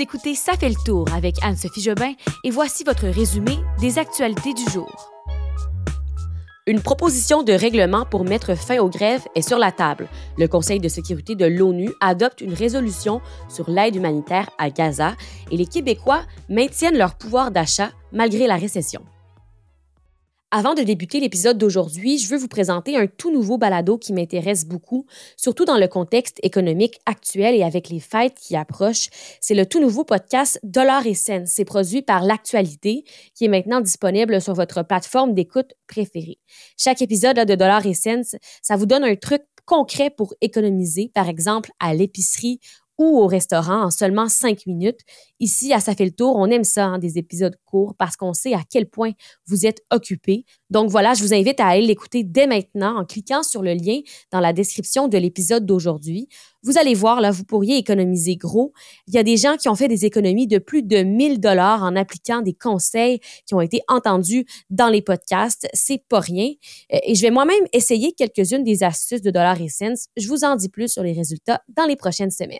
Écoutez Ça fait le tour avec Anne-Sophie Jobin et voici votre résumé des actualités du jour. Une proposition de règlement pour mettre fin aux grèves est sur la table. Le Conseil de sécurité de l'ONU adopte une résolution sur l'aide humanitaire à Gaza et les Québécois maintiennent leur pouvoir d'achat malgré la récession. Avant de débuter l'épisode d'aujourd'hui, je veux vous présenter un tout nouveau balado qui m'intéresse beaucoup, surtout dans le contexte économique actuel et avec les fêtes qui approchent. C'est le tout nouveau podcast Dollar et Cents. C'est produit par L'Actualité, qui est maintenant disponible sur votre plateforme d'écoute préférée. Chaque épisode de Dollar et ça vous donne un truc concret pour économiser, par exemple à l'épicerie ou au restaurant en seulement cinq minutes. Ici, à Ça fait le tour, on aime ça, hein, des épisodes courts, parce qu'on sait à quel point vous êtes occupé. Donc voilà, je vous invite à aller l'écouter dès maintenant en cliquant sur le lien dans la description de l'épisode d'aujourd'hui. Vous allez voir, là, vous pourriez économiser gros. Il y a des gens qui ont fait des économies de plus de 1000 dollars en appliquant des conseils qui ont été entendus dans les podcasts. C'est pas rien. Euh, et je vais moi-même essayer quelques-unes des astuces de Dollar Essence. Je vous en dis plus sur les résultats dans les prochaines semaines.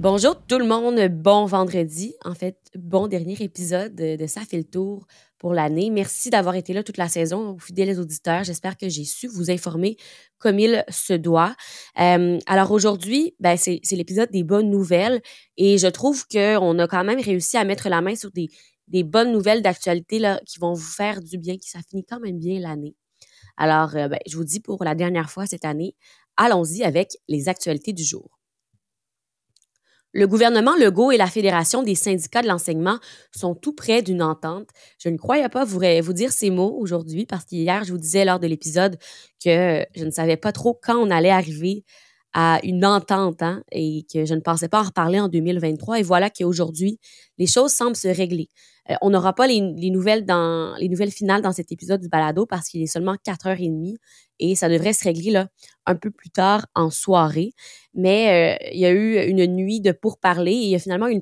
Bonjour tout le monde, bon vendredi. En fait, bon dernier épisode de, Ça fait le tour pour l'année. Merci d'avoir été là toute la saison, fidèles auditeurs. J'espère que j'ai su vous informer comme il se doit. Euh, alors aujourd'hui, ben, c'est l'épisode des bonnes nouvelles et je trouve qu'on a quand même réussi à mettre la main sur des, des bonnes nouvelles d'actualité qui vont vous faire du bien, qui ça finit quand même bien l'année. Alors, euh, ben, je vous dis pour la dernière fois cette année, allons-y avec les actualités du jour. Le gouvernement Legault et la Fédération des syndicats de l'enseignement sont tout près d'une entente. Je ne croyais pas vous, vous dire ces mots aujourd'hui parce qu'hier, je vous disais lors de l'épisode que je ne savais pas trop quand on allait arriver à une entente hein, et que je ne pensais pas en reparler en 2023. Et voilà qu'aujourd'hui, les choses semblent se régler. Euh, on n'aura pas les, nouvelles dans les nouvelles finales dans cet épisode du balado parce qu'il est seulement 4h30 et ça devrait se régler là, un peu plus tard en soirée. Mais euh, il y a eu une nuit de pourparlers et il y a finalement une,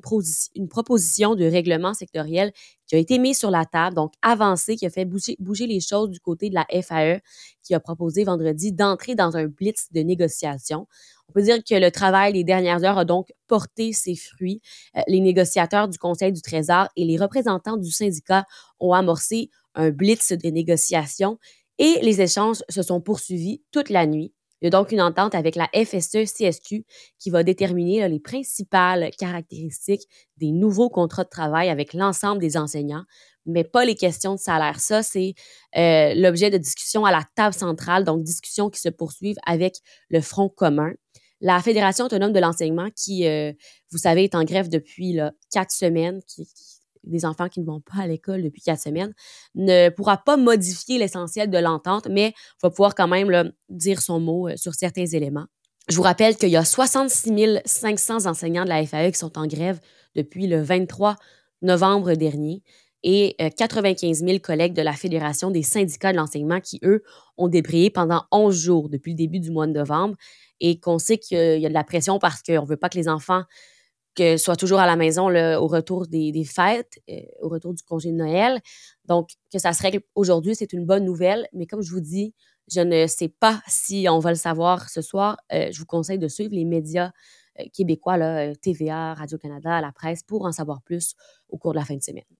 une proposition de règlement sectoriel qui a été mise sur la table, donc avancée, qui a fait bouger, bouger les choses du côté de la FAE, qui a proposé vendredi d'entrer dans un blitz de négociation. On peut dire que le travail des dernières heures a donc porté ses fruits. Euh, les négociateurs du Conseil du Trésor et les représentants du syndicat ont amorcé un blitz de négociation et les échanges se sont poursuivis toute la nuit. Il y a donc une entente avec la FSE-CSQ qui va déterminer les principales caractéristiques des nouveaux contrats de travail avec l'ensemble des enseignants, mais pas les questions de salaire. Ça, c'est euh, l'objet de discussion à la table centrale, donc discussions qui se poursuivent avec le Front commun. La Fédération autonome de l'enseignement, qui, euh, vous savez, est en grève depuis quatre semaines, qui, des enfants qui ne vont pas à l'école depuis quatre semaines, ne pourra pas modifier l'essentiel de l'entente, mais va pouvoir quand même dire son mot euh, sur certains éléments. Je vous rappelle qu'il y a 66 500 enseignants de la FAE qui sont en grève depuis le 23 novembre dernier et 95 euh, 000 collègues de la Fédération des syndicats de l'enseignement qui, eux, ont débrayé pendant 11 jours depuis le début du mois de novembre et qu'on sait qu'il y a de la pression parce qu'on ne veut pas que les enfants que soit toujours à la maison au retour des, fêtes, euh, au retour du congé de Noël. Donc, que ça se règle aujourd'hui, c'est une bonne nouvelle. Mais comme je vous dis, je ne sais pas si on va le savoir ce soir. Euh, je vous conseille de suivre les médias euh, québécois, là, TVA, Radio-Canada, la presse, pour en savoir plus au cours de la fin de semaine.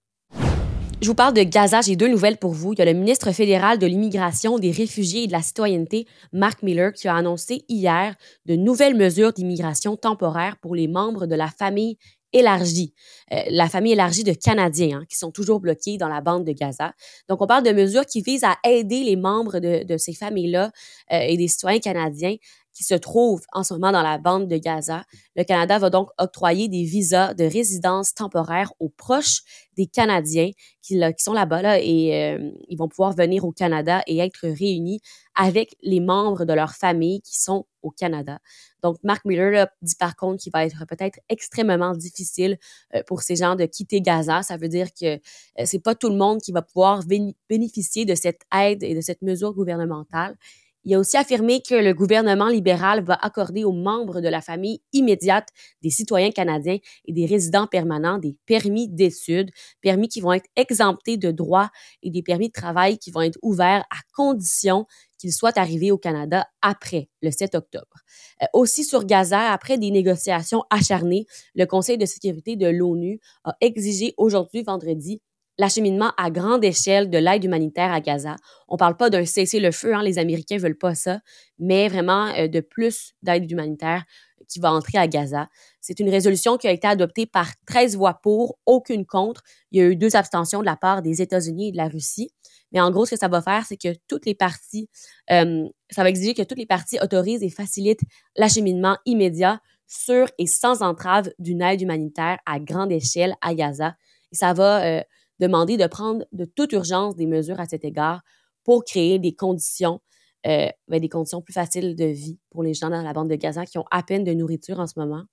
Je vous parle de Gaza. J'ai deux nouvelles pour vous. Il y a le ministre fédéral de l'immigration, des réfugiés et de la citoyenneté, Mark Miller, qui a annoncé hier de nouvelles mesures d'immigration temporaire pour les membres de la famille élargie, euh, la famille élargie de Canadiens hein, qui sont toujours bloqués dans la bande de Gaza. Donc, on parle de mesures qui visent à aider les membres de, ces familles-là euh, et des citoyens canadiens qui se trouvent en ce moment dans la bande de Gaza. Le Canada va donc octroyer des visas de résidence temporaire aux proches des Canadiens qui, sont là-bas là, et euh, ils vont pouvoir venir au Canada et être réunis avec les membres de leur famille qui sont au Canada. Donc, Mark Miller dit par contre qu'il va être peut-être extrêmement difficile euh, pour ces gens de quitter Gaza. Ça veut dire que euh, c'est pas tout le monde qui va pouvoir bénéficier de cette aide et de cette mesure gouvernementale. Il a aussi affirmé que le gouvernement libéral va accorder aux membres de la famille immédiate des citoyens canadiens et des résidents permanents des permis d'études, permis qui vont être exemptés de droits et des permis de travail qui vont être ouverts à condition qu'ils soient arrivés au Canada après le 7 octobre. Euh, aussi sur Gaza, après des négociations acharnées, le Conseil de sécurité de l'ONU a exigé aujourd'hui, vendredi, l'acheminement à grande échelle de l'aide humanitaire à Gaza. On ne parle pas d'un cessez-le-feu, hein, les Américains ne veulent pas ça, mais vraiment euh, de plus d'aide humanitaire qui va entrer à Gaza. C'est une résolution qui a été adoptée par 13 voix pour, aucune contre. Il y a eu deux abstentions de la part des États-Unis et de la Russie. Mais en gros, ce que ça va faire, c'est que toutes les parties, euh, ça va exiger que toutes les parties autorisent et facilitent l'acheminement immédiat, sûr et sans entrave d'une aide humanitaire à grande échelle à Gaza. Ça va euh, demander de prendre de toute urgence des mesures à cet égard pour créer des conditions, euh, ben, des conditions plus faciles de vie pour les gens dans la bande de Gaza qui ont à peine de nourriture en ce moment.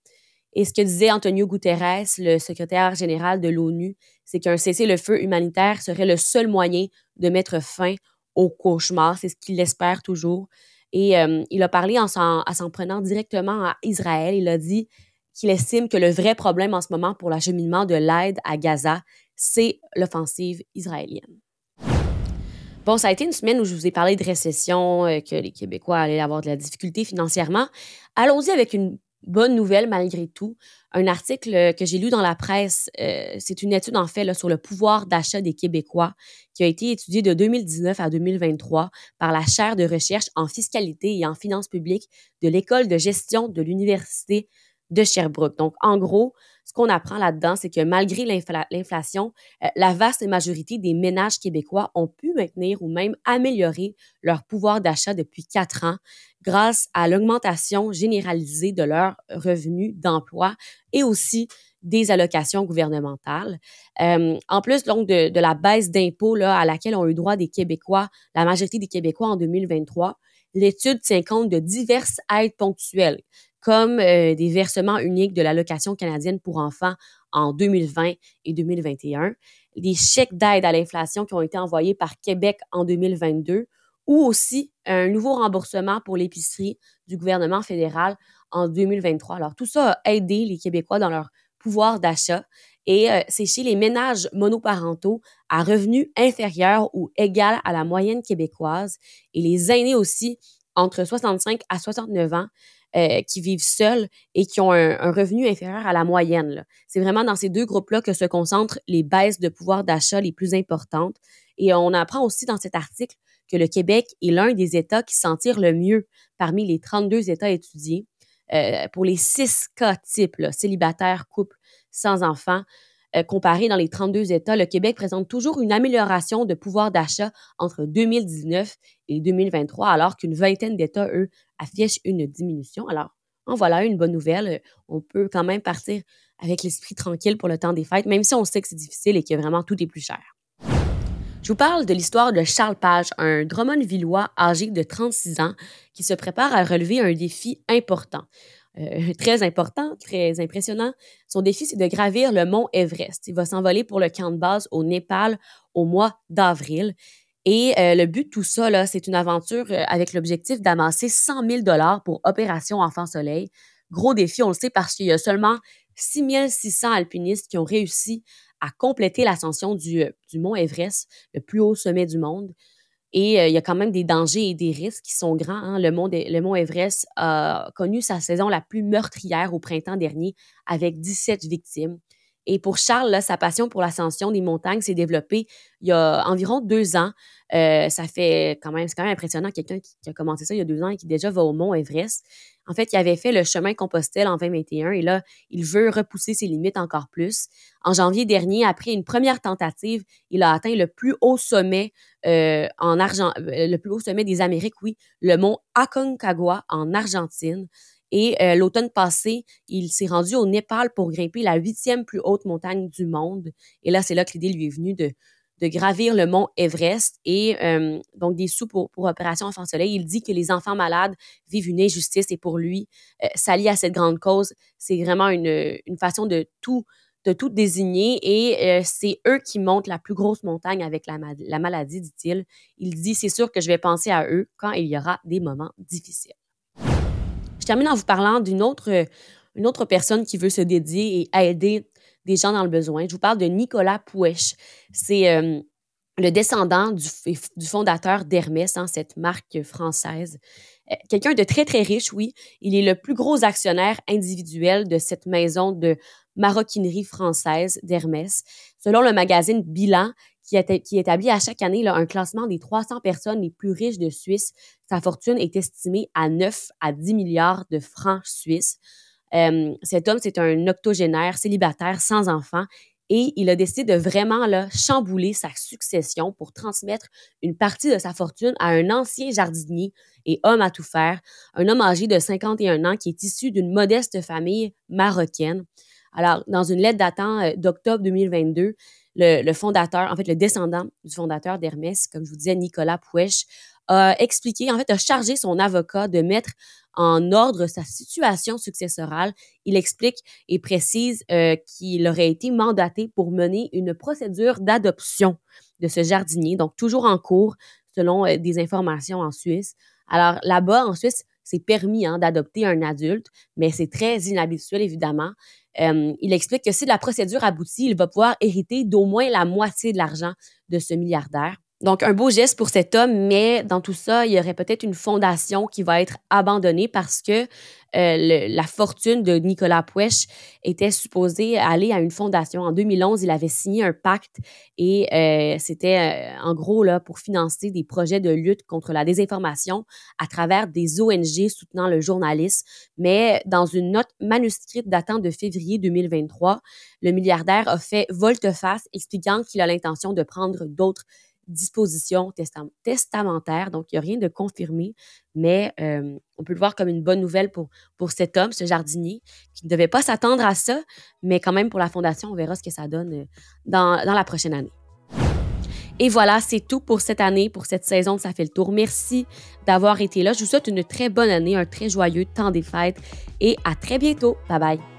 Et ce que disait Antonio Guterres, le secrétaire général de l'ONU, c'est qu'un cessez-le-feu humanitaire serait le seul moyen de mettre fin au cauchemar. C'est ce qu'il espère toujours. Et euh, il a parlé en s'en, prenant directement à Israël. Il a dit qu'il estime que le vrai problème en ce moment pour l'acheminement de l'aide à Gaza, c'est l'offensive israélienne. Bon, ça a été une semaine où je vous ai parlé de récession, euh, que les Québécois allaient avoir de la difficulté financièrement. Allons-y avec une bonne nouvelle malgré tout. Un article que j'ai lu dans la presse, euh, c'est une étude en fait sur le pouvoir d'achat des Québécois qui a été étudiée de 2019 à 2023 par la chaire de recherche en fiscalité et en finances publiques de l'École de gestion de l'Université de Sherbrooke. Donc, en gros, qu'on apprend là-dedans, c'est que malgré l'inflation, euh, la vaste majorité des ménages québécois ont pu maintenir ou même améliorer leur pouvoir d'achat depuis quatre ans grâce à l'augmentation généralisée de leurs revenus d'emploi et aussi des allocations gouvernementales. Euh, en plus de, de la baisse d'impôts à laquelle ont eu droit des Québécois, la majorité des Québécois en 2023, l'étude tient compte de diverses aides ponctuelles comme euh, des versements uniques de l'allocation canadienne pour enfants en 2020 et 2021, des chèques d'aide à l'inflation qui ont été envoyés par Québec en 2022 ou aussi un nouveau remboursement pour l'épicerie du gouvernement fédéral en 2023. Alors tout ça a aidé les Québécois dans leur pouvoir d'achat et euh, c'est chez les ménages monoparentaux à revenus inférieurs ou égal à la moyenne québécoise et les aînés aussi entre 65 à 69 ans euh, qui vivent seuls et qui ont un, revenu inférieur à la moyenne. C'est vraiment dans ces deux groupes-là que se concentrent les baisses de pouvoir d'achat les plus importantes. Et on apprend aussi dans cet article que le Québec est l'un des États qui s'en tire le mieux parmi les 32 États étudiés. Euh, pour les six cas types, célibataires, couples, sans enfants, euh, comparé dans les 32 États, le Québec présente toujours une amélioration de pouvoir d'achat entre 2019 et 2023, alors qu'une vingtaine d'États, eux, affichent une diminution. Alors, en voilà une bonne nouvelle. On peut quand même partir avec l'esprit tranquille pour le temps des fêtes, même si on sait que c'est difficile et que vraiment tout est plus cher. Je vous parle de l'histoire de Charles Page, un Drummond-Villois âgé de 36 ans qui se prépare à relever un défi important. Euh, très important, très impressionnant. Son défi, c'est de gravir le mont Everest. Il va s'envoler pour le camp de base au Népal au mois d'avril. Et euh, le but de tout ça, c'est une aventure euh, avec l'objectif d'amasser 100 000 dollars pour Opération Enfant Soleil. Gros défi, on le sait parce qu'il y a seulement 6 600 alpinistes qui ont réussi à compléter l'ascension du, du mont Everest, le plus haut sommet du monde. Et euh, il y a quand même des dangers et des risques qui sont grands. Hein. Le, mont le mont Everest a connu sa saison la plus meurtrière au printemps dernier avec 17 victimes. Et pour Charles, sa passion pour l'ascension des montagnes s'est développée il y a environ deux ans. Euh, ça fait quand même, c'est quand même impressionnant quelqu'un qui, a commencé ça il y a deux ans et qui déjà va au mont Everest. En fait, il avait fait le chemin Compostelle en 2021 et là, il veut repousser ses limites encore plus. En janvier dernier, après une première tentative, il a atteint le plus haut sommet euh, en Argent, euh, le plus haut sommet des Amériques, oui, le mont Aconcagua en Argentine. Et euh, l'automne passé, il s'est rendu au Népal pour grimper la huitième plus haute montagne du monde. Et là, c'est là que l'idée lui est venue de, gravir le mont Everest et euh, donc des sous pour, pour Opération Enfant Soleil. Il dit que les enfants malades vivent une injustice et pour lui, euh, s'allier à cette grande cause, c'est vraiment une, façon de tout désigné et c'est eux qui montent la plus grosse montagne avec la maladie, dit-il. Il dit, c'est sûr que je vais penser à eux quand il y aura des moments difficiles. Je termine en vous parlant d'une autre, une autre personne qui veut se dédier et aider des gens dans le besoin. Je vous parle de Nicolas Pouèche. C'est euh, le descendant du, du fondateur d'Hermès, hein, cette marque française. Euh, quelqu'un de très, très riche, oui. Il est le plus gros actionnaire individuel de cette maison de maroquinerie française d'Hermès. Selon le magazine Bilan, qui, établit à chaque année un classement des 300 personnes les plus riches de Suisse, sa fortune est estimée à 9 à 10 milliards de francs suisses. Euh, cet homme, c'est un octogénaire célibataire sans enfant et il a décidé de vraiment là, chambouler sa succession pour transmettre une partie de sa fortune à un ancien jardinier et homme à tout faire, un homme âgé de 51 ans qui est issu d'une modeste famille marocaine. Alors, dans une lettre datant euh, d'octobre 2022, le, fondateur, en fait, le descendant du fondateur d'Hermès, comme je vous disais, Nicolas Pouèche, a expliqué, en fait, a chargé son avocat de mettre en ordre sa situation successorale. Il explique et précise euh, qu'il aurait été mandaté pour mener une procédure d'adoption de ce jardinier, donc toujours en cours selon euh, des informations en Suisse. Alors là-bas, en Suisse, c'est permis hein, d'adopter un adulte, mais c'est très inhabituel, évidemment. Euh, il explique que si la procédure aboutit, il va pouvoir hériter d'au moins la moitié de l'argent de ce milliardaire. Donc, un beau geste pour cet homme, mais dans tout ça, il y aurait peut-être une fondation qui va être abandonnée parce que euh, la fortune de Nicolas Puech était supposée aller à une fondation. En 2011, il avait signé un pacte et euh, c'était euh, en gros là pour financer des projets de lutte contre la désinformation à travers des ONG soutenant le journalisme. Mais dans une note manuscrite datant de février 2023, le milliardaire a fait volte-face expliquant qu'il a l'intention de prendre d'autres disposition testamentaire. Donc, il n'y a rien de confirmé, mais euh, on peut le voir comme une bonne nouvelle pour, pour cet homme, ce jardinier, qui ne devait pas s'attendre à ça, mais quand même pour la fondation, on verra ce que ça donne euh, dans, dans la prochaine année. Et voilà, c'est tout pour cette année, pour cette saison de Ça fait le tour. Merci d'avoir été là. Je vous souhaite une très bonne année, un très joyeux temps des fêtes et à très bientôt. Bye bye.